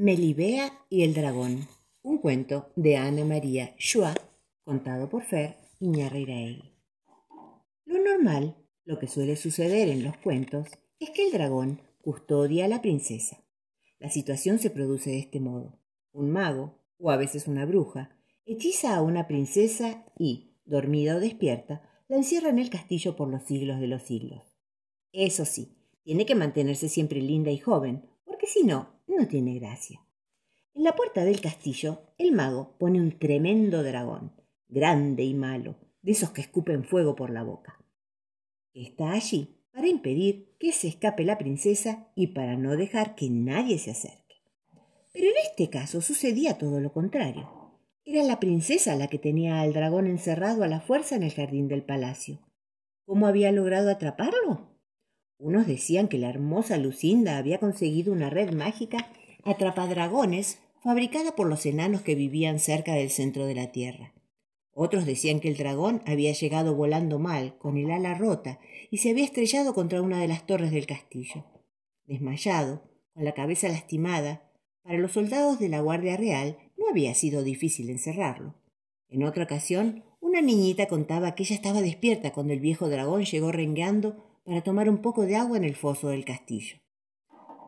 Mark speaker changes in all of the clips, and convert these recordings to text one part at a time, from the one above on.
Speaker 1: Melibea y el dragón. Un cuento de Ana María Schwa, contado por Fer Iñarreiraegui. Lo normal, lo que suele suceder en los cuentos, es que el dragón custodia a la princesa. La situación se produce de este modo. Un mago, o a veces una bruja, hechiza a una princesa y, dormida o despierta, la encierra en el castillo por los siglos de los siglos. Eso sí, tiene que mantenerse siempre linda y joven, porque si no, no tiene gracia. En la puerta del castillo, el mago pone un tremendo dragón, grande y malo, de esos que escupen fuego por la boca. Está allí para impedir que se escape la princesa y para no dejar que nadie se acerque. Pero en este caso sucedía todo lo contrario. Era la princesa la que tenía al dragón encerrado a la fuerza en el jardín del palacio. ¿Cómo había logrado atraparlo? Unos decían que la hermosa Lucinda había conseguido una red mágica atrapadragones fabricada por los enanos que vivían cerca del centro de la tierra. Otros decían que el dragón había llegado volando mal, con el ala rota, y se había estrellado contra una de las torres del castillo. Desmayado, con la cabeza lastimada, para los soldados de la Guardia Real no había sido difícil encerrarlo. En otra ocasión, una niñita contaba que ella estaba despierta cuando el viejo dragón llegó rengueando para tomar un poco de agua en el foso del castillo.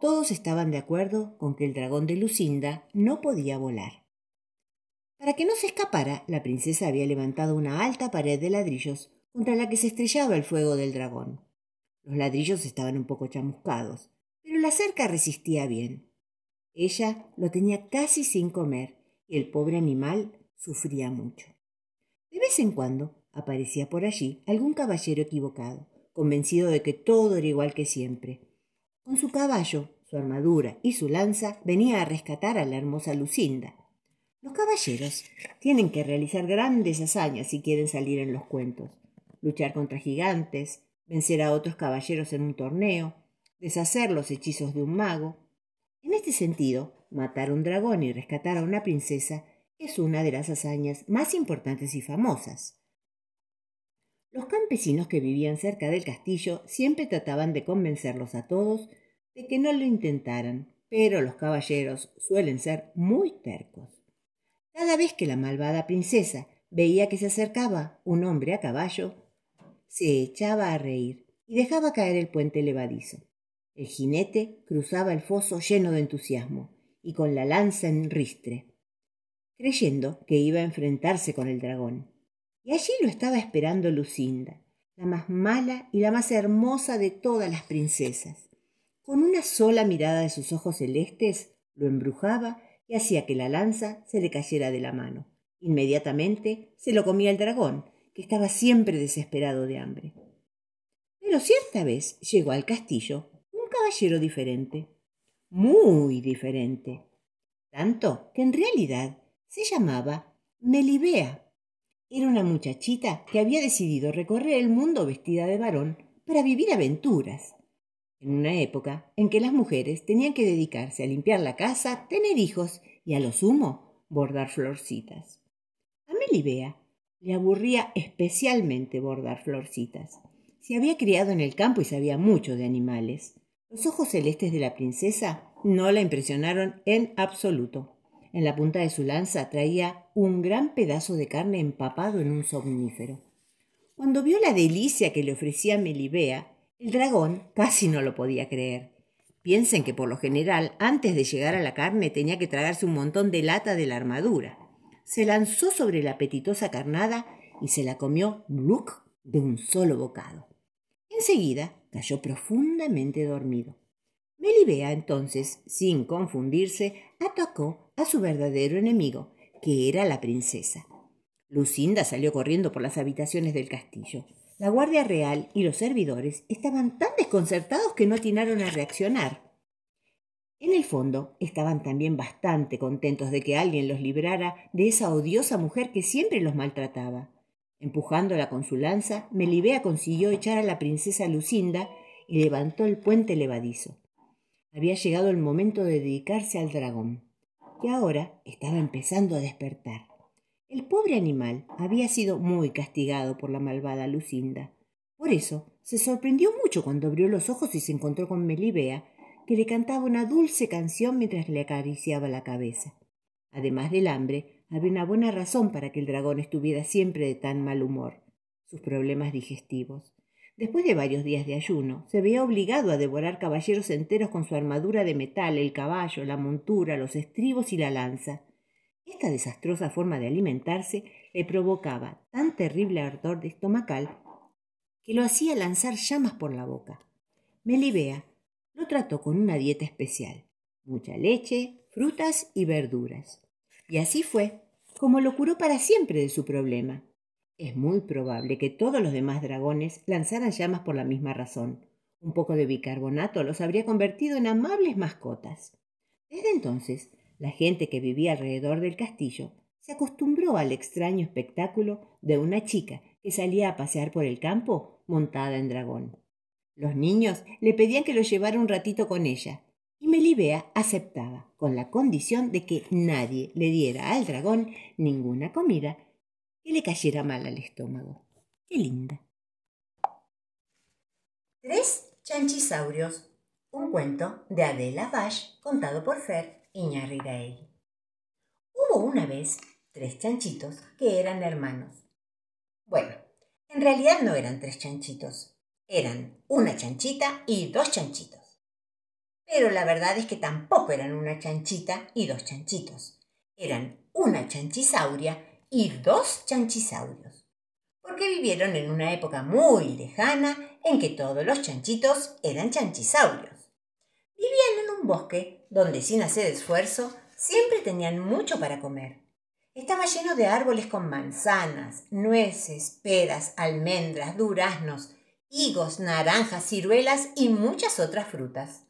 Speaker 1: Todos estaban de acuerdo con que el dragón de Lucinda no podía volar. Para que no se escapara, la princesa había levantado una alta pared de ladrillos contra la que se estrellaba el fuego del dragón. Los ladrillos estaban un poco chamuscados, pero la cerca resistía bien. Ella lo tenía casi sin comer y el pobre animal sufría mucho. De vez en cuando aparecía por allí algún caballero equivocado, convencido de que todo era igual que siempre. Con su caballo, su armadura y su lanza venía a rescatar a la hermosa Lucinda. Los caballeros tienen que realizar grandes hazañas si quieren salir en los cuentos. Luchar contra gigantes, vencer a otros caballeros en un torneo, deshacer los hechizos de un mago. En este sentido, matar a un dragón y rescatar a una princesa es una de las hazañas más importantes y famosas. Los campesinos que vivían cerca del castillo siempre trataban de convencerlos a todos de que no lo intentaran, pero los caballeros suelen ser muy tercos. Cada vez que la malvada princesa veía que se acercaba un hombre a caballo, se echaba a reír y dejaba caer el puente levadizo. El jinete cruzaba el foso lleno de entusiasmo y con la lanza en ristre, creyendo que iba a enfrentarse con el dragón. Y allí lo estaba esperando Lucinda, la más mala y la más hermosa de todas las princesas. Con una sola mirada de sus ojos celestes lo embrujaba y hacía que la lanza se le cayera de la mano. Inmediatamente se lo comía el dragón, que estaba siempre desesperado de hambre. Pero cierta vez llegó al castillo un caballero diferente, muy diferente, tanto que en realidad se llamaba Melibea. Era una muchachita que había decidido recorrer el mundo vestida de varón para vivir aventuras. En una época en que las mujeres tenían que dedicarse a limpiar la casa, tener hijos y a lo sumo bordar florcitas. A Melibea le aburría especialmente bordar florcitas. Se había criado en el campo y sabía mucho de animales. Los ojos celestes de la princesa no la impresionaron en absoluto. En la punta de su lanza traía un gran pedazo de carne empapado en un somnífero. Cuando vio la delicia que le ofrecía Melibea, el dragón casi no lo podía creer. Piensen que por lo general, antes de llegar a la carne, tenía que tragarse un montón de lata de la armadura. Se lanzó sobre la apetitosa carnada y se la comió Gluck de un solo bocado. Enseguida cayó profundamente dormido. Melibea entonces, sin confundirse, atacó a su verdadero enemigo, que era la princesa. Lucinda salió corriendo por las habitaciones del castillo. La guardia real y los servidores estaban tan desconcertados que no atinaron a reaccionar. En el fondo estaban también bastante contentos de que alguien los librara de esa odiosa mujer que siempre los maltrataba. Empujándola con su lanza, Melibea consiguió echar a la princesa Lucinda y levantó el puente levadizo. Había llegado el momento de dedicarse al dragón, que ahora estaba empezando a despertar. El pobre animal había sido muy castigado por la malvada Lucinda. Por eso se sorprendió mucho cuando abrió los ojos y se encontró con Melibea, que le cantaba una dulce canción mientras le acariciaba la cabeza. Además del hambre, había una buena razón para que el dragón estuviera siempre de tan mal humor, sus problemas digestivos. Después de varios días de ayuno, se veía obligado a devorar caballeros enteros con su armadura de metal, el caballo, la montura, los estribos y la lanza. Esta desastrosa forma de alimentarse le provocaba tan terrible ardor de estomacal que lo hacía lanzar llamas por la boca. Melibea lo trató con una dieta especial, mucha leche, frutas y verduras. Y así fue como lo curó para siempre de su problema. Es muy probable que todos los demás dragones lanzaran llamas por la misma razón. Un poco de bicarbonato los habría convertido en amables mascotas. Desde entonces, la gente que vivía alrededor del castillo se acostumbró al extraño espectáculo de una chica que salía a pasear por el campo montada en dragón. Los niños le pedían que lo llevara un ratito con ella, y Melibea aceptaba, con la condición de que nadie le diera al dragón ninguna comida que le cayera mal al estómago. ¡Qué linda! Tres chanchisaurios. Un cuento de Adela Vash contado por Fer Iñarriray. Hubo una vez tres chanchitos que eran hermanos. Bueno, en realidad no eran tres chanchitos, eran una chanchita y dos chanchitos. Pero la verdad es que tampoco eran una chanchita y dos chanchitos. Eran una chanchisauria y dos chanchisaurios, porque vivieron en una época muy lejana en que todos los chanchitos eran chanchisaurios. Vivían en un bosque donde sin hacer esfuerzo siempre tenían mucho para comer. Estaba lleno de árboles con manzanas, nueces, peras, almendras, duraznos, higos, naranjas, ciruelas y muchas otras frutas.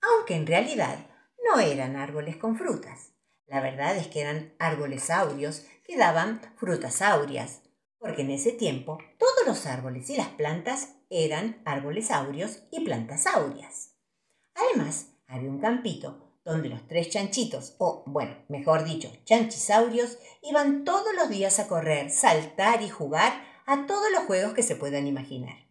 Speaker 1: Aunque en realidad no eran árboles con frutas. La verdad es que eran árboles áureos que daban frutas áureas, porque en ese tiempo todos los árboles y las plantas eran árboles áureos y plantas áureas. Además, había un campito donde los tres chanchitos, o bueno, mejor dicho, chanchisaurios, iban todos los días a correr, saltar y jugar a todos los juegos que se puedan imaginar.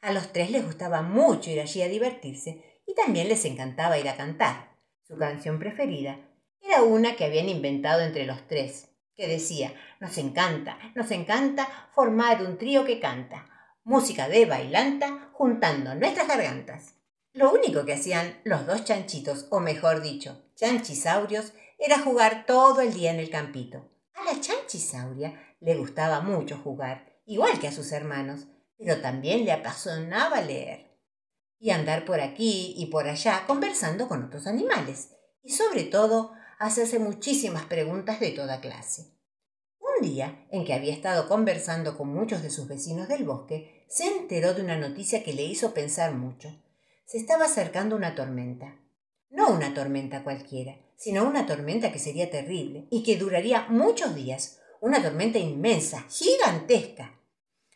Speaker 1: A los tres les gustaba mucho ir allí a divertirse y también les encantaba ir a cantar. Su canción preferida era una que habían inventado entre los tres, que decía, nos encanta, nos encanta formar un trío que canta, música de bailanta juntando nuestras gargantas. Lo único que hacían los dos chanchitos, o mejor dicho, chanchisaurios, era jugar todo el día en el campito. A la chanchisauria le gustaba mucho jugar, igual que a sus hermanos, pero también le apasionaba leer y andar por aquí y por allá conversando con otros animales y sobre todo hacerse muchísimas preguntas de toda clase. Un día, en que había estado conversando con muchos de sus vecinos del bosque, se enteró de una noticia que le hizo pensar mucho. Se estaba acercando una tormenta. No una tormenta cualquiera, sino una tormenta que sería terrible y que duraría muchos días, una tormenta inmensa, gigantesca.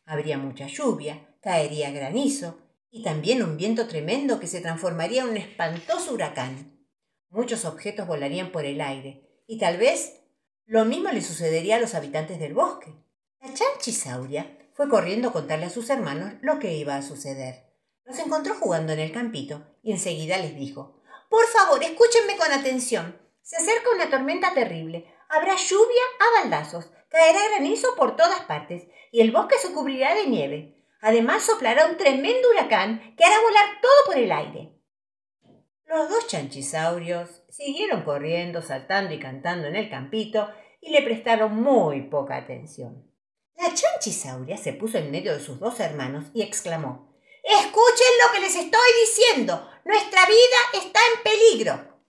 Speaker 1: Habría mucha lluvia, caería granizo y también un viento tremendo que se transformaría en un espantoso huracán. Muchos objetos volarían por el aire, y tal vez lo mismo le sucedería a los habitantes del bosque. La chanchisauria fue corriendo a contarle a sus hermanos lo que iba a suceder. Los encontró jugando en el campito y enseguida les dijo Por favor, escúchenme con atención. Se acerca una tormenta terrible. Habrá lluvia a baldazos, caerá granizo por todas partes y el bosque se cubrirá de nieve. Además soplará un tremendo huracán que hará volar todo por el aire. Los dos chanchisaurios siguieron corriendo, saltando y cantando en el campito y le prestaron muy poca atención. La chanchisauria se puso en medio de sus dos hermanos y exclamó Escuchen lo que les estoy diciendo. Nuestra vida está en peligro.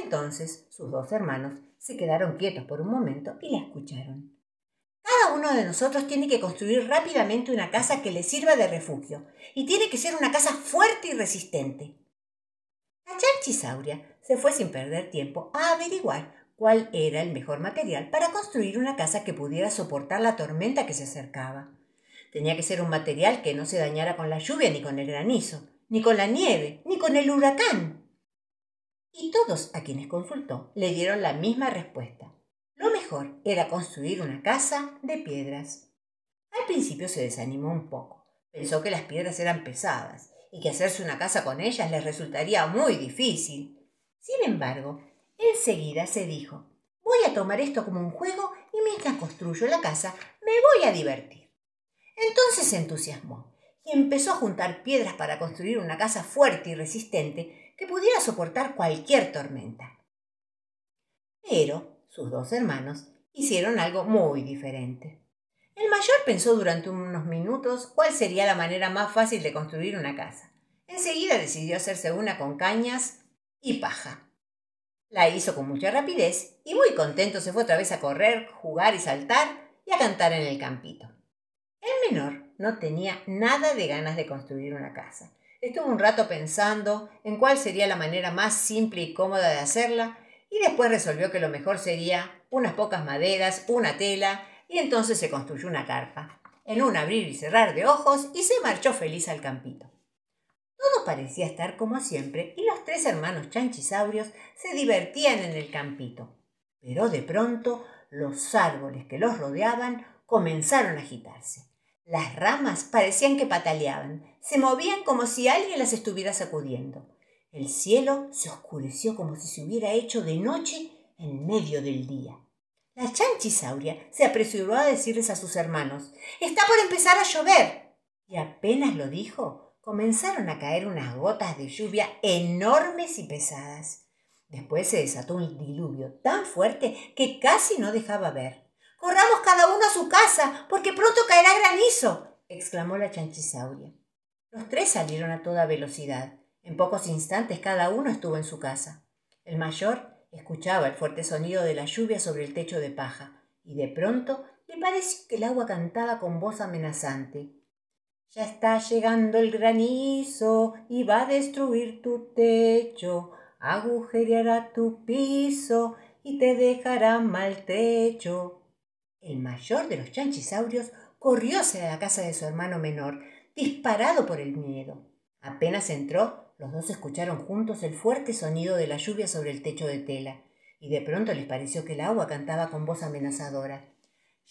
Speaker 1: Entonces sus dos hermanos se quedaron quietos por un momento y la escucharon. Cada uno de nosotros tiene que construir rápidamente una casa que le sirva de refugio y tiene que ser una casa fuerte y resistente. La chanchisauria se fue sin perder tiempo a averiguar cuál era el mejor material para construir una casa que pudiera soportar la tormenta que se acercaba. Tenía que ser un material que no se dañara con la lluvia ni con el granizo, ni con la nieve, ni con el huracán. Y todos a quienes consultó le dieron la misma respuesta. Lo mejor era construir una casa de piedras. Al principio se desanimó un poco. Pensó que las piedras eran pesadas y que hacerse una casa con ellas les resultaría muy difícil. Sin embargo, enseguida se dijo, voy a tomar esto como un juego y mientras construyo la casa me voy a divertir. Entonces se entusiasmó y empezó a juntar piedras para construir una casa fuerte y resistente que pudiera soportar cualquier tormenta. Pero sus dos hermanos hicieron algo muy diferente. El mayor pensó durante unos minutos cuál sería la manera más fácil de construir una casa. Enseguida decidió hacerse una con cañas y paja. La hizo con mucha rapidez y muy contento se fue otra vez a correr, jugar y saltar y a cantar en el campito. El menor no tenía nada de ganas de construir una casa. Estuvo un rato pensando en cuál sería la manera más simple y cómoda de hacerla y después resolvió que lo mejor sería unas pocas maderas, una tela y entonces se construyó una carpa, en un abrir y cerrar de ojos, y se marchó feliz al campito. Todo parecía estar como siempre, y los tres hermanos chanchisaurios se divertían en el campito. Pero de pronto los árboles que los rodeaban comenzaron a agitarse. Las ramas parecían que pataleaban, se movían como si alguien las estuviera sacudiendo. El cielo se oscureció como si se hubiera hecho de noche en medio del día. La chanchisauria se apresuró a decirles a sus hermanos Está por empezar a llover. Y apenas lo dijo, comenzaron a caer unas gotas de lluvia enormes y pesadas. Después se desató un diluvio tan fuerte que casi no dejaba ver. Corramos cada uno a su casa, porque pronto caerá granizo, exclamó la chanchisauria. Los tres salieron a toda velocidad. En pocos instantes cada uno estuvo en su casa. El mayor Escuchaba el fuerte sonido de la lluvia sobre el techo de paja, y de pronto le pareció que el agua cantaba con voz amenazante. Ya está llegando el granizo y va a destruir tu techo, agujereará tu piso y te dejará maltrecho. El mayor de los chanchisaurios corrió hacia la casa de su hermano menor, disparado por el miedo. Apenas entró, los dos escucharon juntos el fuerte sonido de la lluvia sobre el techo de tela, y de pronto les pareció que el agua cantaba con voz amenazadora.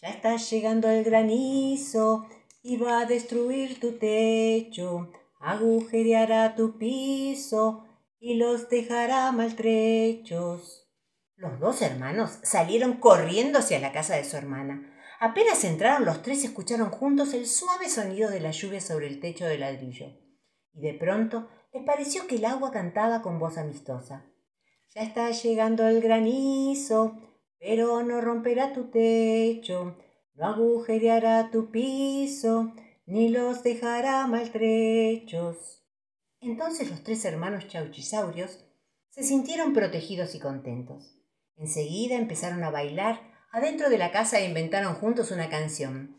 Speaker 1: Ya está llegando el granizo y va a destruir tu techo, agujereará tu piso y los dejará maltrechos. Los dos hermanos salieron corriendo hacia la casa de su hermana. Apenas entraron los tres escucharon juntos el suave sonido de la lluvia sobre el techo de ladrillo. Y de pronto les pareció que el agua cantaba con voz amistosa. Ya está llegando el granizo, pero no romperá tu techo, no agujereará tu piso, ni los dejará maltrechos. Entonces los tres hermanos chauchisaurios se sintieron protegidos y contentos. Enseguida empezaron a bailar adentro de la casa e inventaron juntos una canción.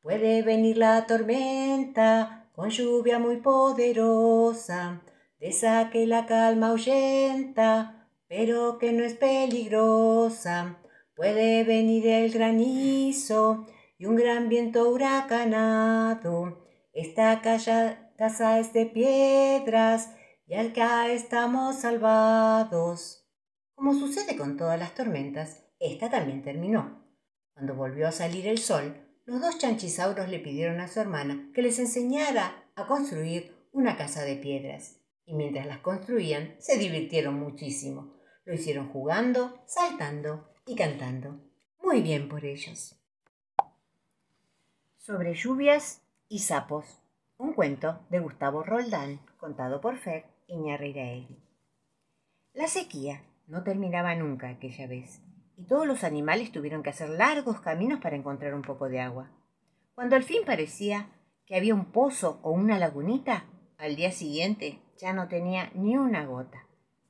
Speaker 1: Puede venir la tormenta, con lluvia muy poderosa, de esa que la calma ahuyenta, pero que no es peligrosa. Puede venir el granizo y un gran viento huracanado. Esta casa es de piedras y acá estamos salvados. Como sucede con todas las tormentas, esta también terminó. Cuando volvió a salir el sol, los dos chanchisauros le pidieron a su hermana que les enseñara a construir una casa de piedras. Y mientras las construían, se divirtieron muchísimo. Lo hicieron jugando, saltando y cantando. Muy bien por ellos. Sobre lluvias y sapos. Un cuento de Gustavo Roldán, contado por Fer Iñarreiraegui. La sequía no terminaba nunca aquella vez y todos los animales tuvieron que hacer largos caminos para encontrar un poco de agua. Cuando al fin parecía que había un pozo o una lagunita, al día siguiente ya no tenía ni una gota,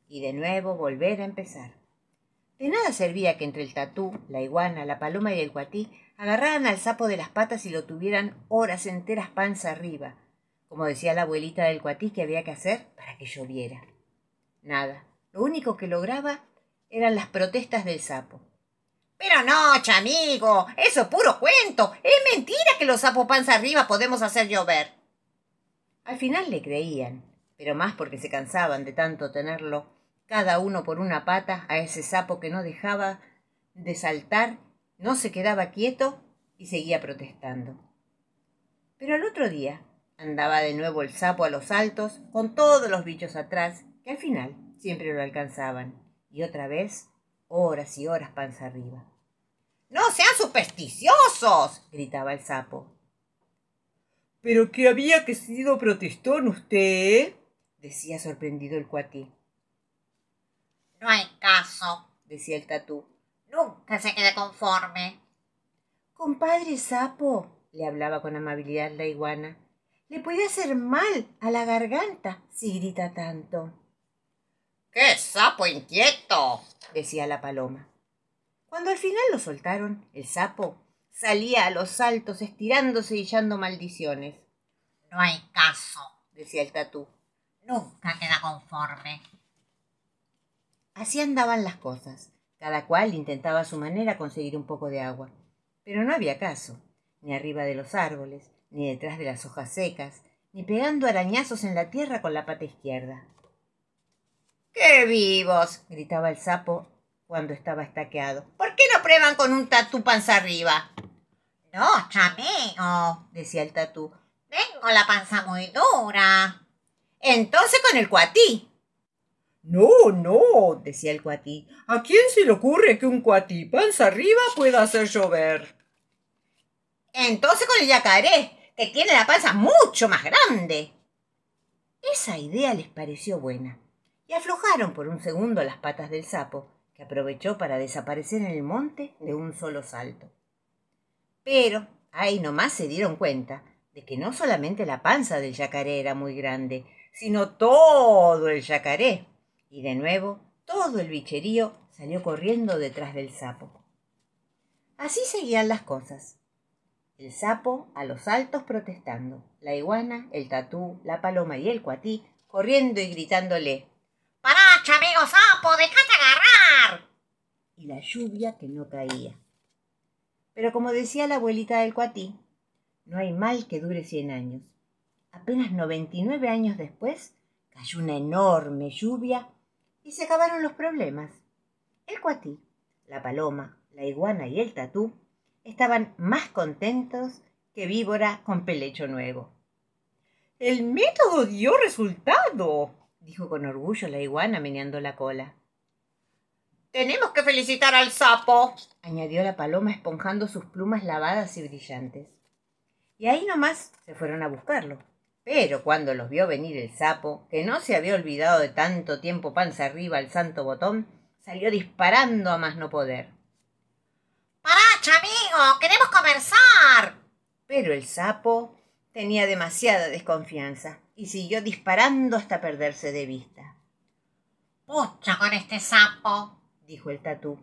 Speaker 1: y de nuevo volver a empezar. De nada servía que entre el tatú, la iguana, la paloma y el cuatí agarraran al sapo de las patas y lo tuvieran horas enteras panza arriba, como decía la abuelita del cuatí que había que hacer para que lloviera. Nada, lo único que lograba eran las protestas del sapo. Pero no, chamigo, eso es puro cuento. Es mentira que los sapos panza arriba podemos hacer llover. Al final le creían, pero más porque se cansaban de tanto tenerlo cada uno por una pata a ese sapo que no dejaba de saltar, no se quedaba quieto y seguía protestando. Pero al otro día, Andaba de nuevo el sapo a los altos, con todos los bichos atrás, que al final siempre lo alcanzaban. Y otra vez, horas y horas panza arriba. ¡No sean supersticiosos! gritaba el sapo.
Speaker 2: ¿Pero qué había que sido protestón usted?
Speaker 1: decía sorprendido el cuatí.
Speaker 3: No hay caso, decía el tatú. Nunca se quede conforme.
Speaker 1: Compadre sapo, le hablaba con amabilidad la iguana, le puede hacer mal a la garganta si grita tanto.
Speaker 3: ¡Qué sapo inquieto!
Speaker 1: decía la paloma. Cuando al final lo soltaron, el sapo salía a los saltos estirándose y echando maldiciones.
Speaker 3: No hay caso,
Speaker 1: decía el tatú.
Speaker 3: Nunca queda conforme.
Speaker 1: Así andaban las cosas. Cada cual intentaba a su manera conseguir un poco de agua. Pero no había caso, ni arriba de los árboles, ni detrás de las hojas secas, ni pegando arañazos en la tierra con la pata izquierda.
Speaker 3: ¡Qué vivos!
Speaker 1: gritaba el sapo cuando estaba estaqueado.
Speaker 3: ¿Por qué no prueban con un tatú panza arriba?
Speaker 1: No, chamigo, decía el tatú.
Speaker 3: Tengo la panza muy dura.
Speaker 1: Entonces con el cuatí.
Speaker 2: No, no, decía el cuatí. ¿A quién se le ocurre que un cuatí panza arriba pueda hacer llover?
Speaker 1: Entonces con el yacaré, que tiene la panza mucho más grande. Esa idea les pareció buena y aflojaron por un segundo las patas del sapo, que aprovechó para desaparecer en el monte de un solo salto. Pero ahí nomás se dieron cuenta de que no solamente la panza del yacaré era muy grande, sino todo el yacaré. Y de nuevo todo el bicherío salió corriendo detrás del sapo. Así seguían las cosas. El sapo a los altos protestando, la iguana, el tatú, la paloma y el cuatí corriendo y gritándole
Speaker 3: ¡Paracha, amigo sapo! ¡Déjate agarrar!
Speaker 1: Y la lluvia que no caía. Pero como decía la abuelita del cuatí, no hay mal que dure cien años. Apenas noventa y nueve años después, cayó una enorme lluvia y se acabaron los problemas. El cuatí, la paloma, la iguana y el tatú estaban más contentos que víbora con pelecho nuevo.
Speaker 2: El método dio resultado,
Speaker 1: dijo con orgullo la iguana meneando la cola.
Speaker 3: Tenemos que felicitar al sapo,
Speaker 1: añadió la paloma esponjando sus plumas lavadas y brillantes. Y ahí nomás se fueron a buscarlo. Pero cuando los vio venir el sapo, que no se había olvidado de tanto tiempo panza arriba al santo botón, salió disparando a más no poder.
Speaker 3: ¡Paracha, amigo! ¡Queremos conversar!
Speaker 1: Pero el sapo tenía demasiada desconfianza y siguió disparando hasta perderse de vista.
Speaker 3: Pucha con este sapo,
Speaker 1: dijo el tatú.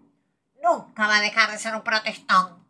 Speaker 3: Nunca va a dejar de ser un protestón.